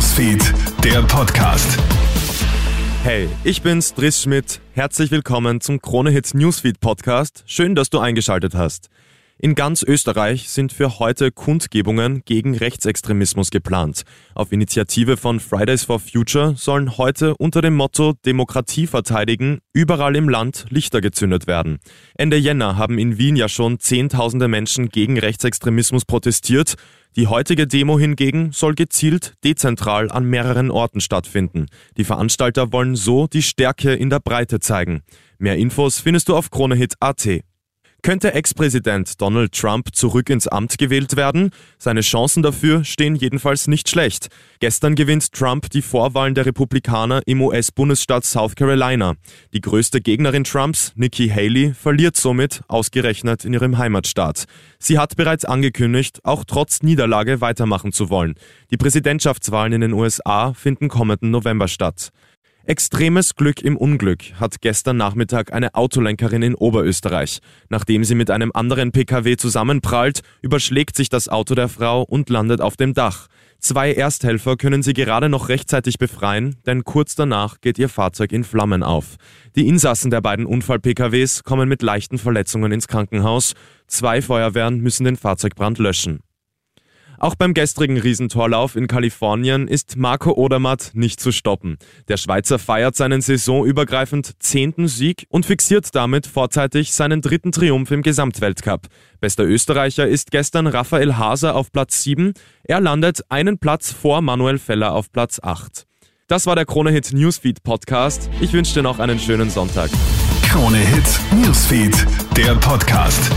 Newsfeed, der Podcast. Hey, ich bin's, Driss Schmidt. Herzlich willkommen zum Krone Hits Newsfeed Podcast. Schön, dass du eingeschaltet hast. In ganz Österreich sind für heute Kundgebungen gegen Rechtsextremismus geplant. Auf Initiative von Fridays for Future sollen heute unter dem Motto Demokratie verteidigen überall im Land Lichter gezündet werden. Ende Jänner haben in Wien ja schon Zehntausende Menschen gegen Rechtsextremismus protestiert. Die heutige Demo hingegen soll gezielt dezentral an mehreren Orten stattfinden. Die Veranstalter wollen so die Stärke in der Breite zeigen. Mehr Infos findest du auf kronehit.at. Könnte Ex-Präsident Donald Trump zurück ins Amt gewählt werden? Seine Chancen dafür stehen jedenfalls nicht schlecht. Gestern gewinnt Trump die Vorwahlen der Republikaner im US-Bundesstaat South Carolina. Die größte Gegnerin Trumps, Nikki Haley, verliert somit, ausgerechnet in ihrem Heimatstaat. Sie hat bereits angekündigt, auch trotz Niederlage weitermachen zu wollen. Die Präsidentschaftswahlen in den USA finden kommenden November statt. Extremes Glück im Unglück hat gestern Nachmittag eine Autolenkerin in Oberösterreich. Nachdem sie mit einem anderen Pkw zusammenprallt, überschlägt sich das Auto der Frau und landet auf dem Dach. Zwei Ersthelfer können sie gerade noch rechtzeitig befreien, denn kurz danach geht ihr Fahrzeug in Flammen auf. Die Insassen der beiden Unfall-PKWs kommen mit leichten Verletzungen ins Krankenhaus. Zwei Feuerwehren müssen den Fahrzeugbrand löschen. Auch beim gestrigen Riesentorlauf in Kalifornien ist Marco Odermatt nicht zu stoppen. Der Schweizer feiert seinen saisonübergreifend zehnten Sieg und fixiert damit vorzeitig seinen dritten Triumph im Gesamtweltcup. Bester Österreicher ist gestern Raphael Haser auf Platz 7. Er landet einen Platz vor Manuel Feller auf Platz 8. Das war der Krone Hit Newsfeed Podcast. Ich wünsche dir noch einen schönen Sonntag. Krone Hit Newsfeed, der Podcast.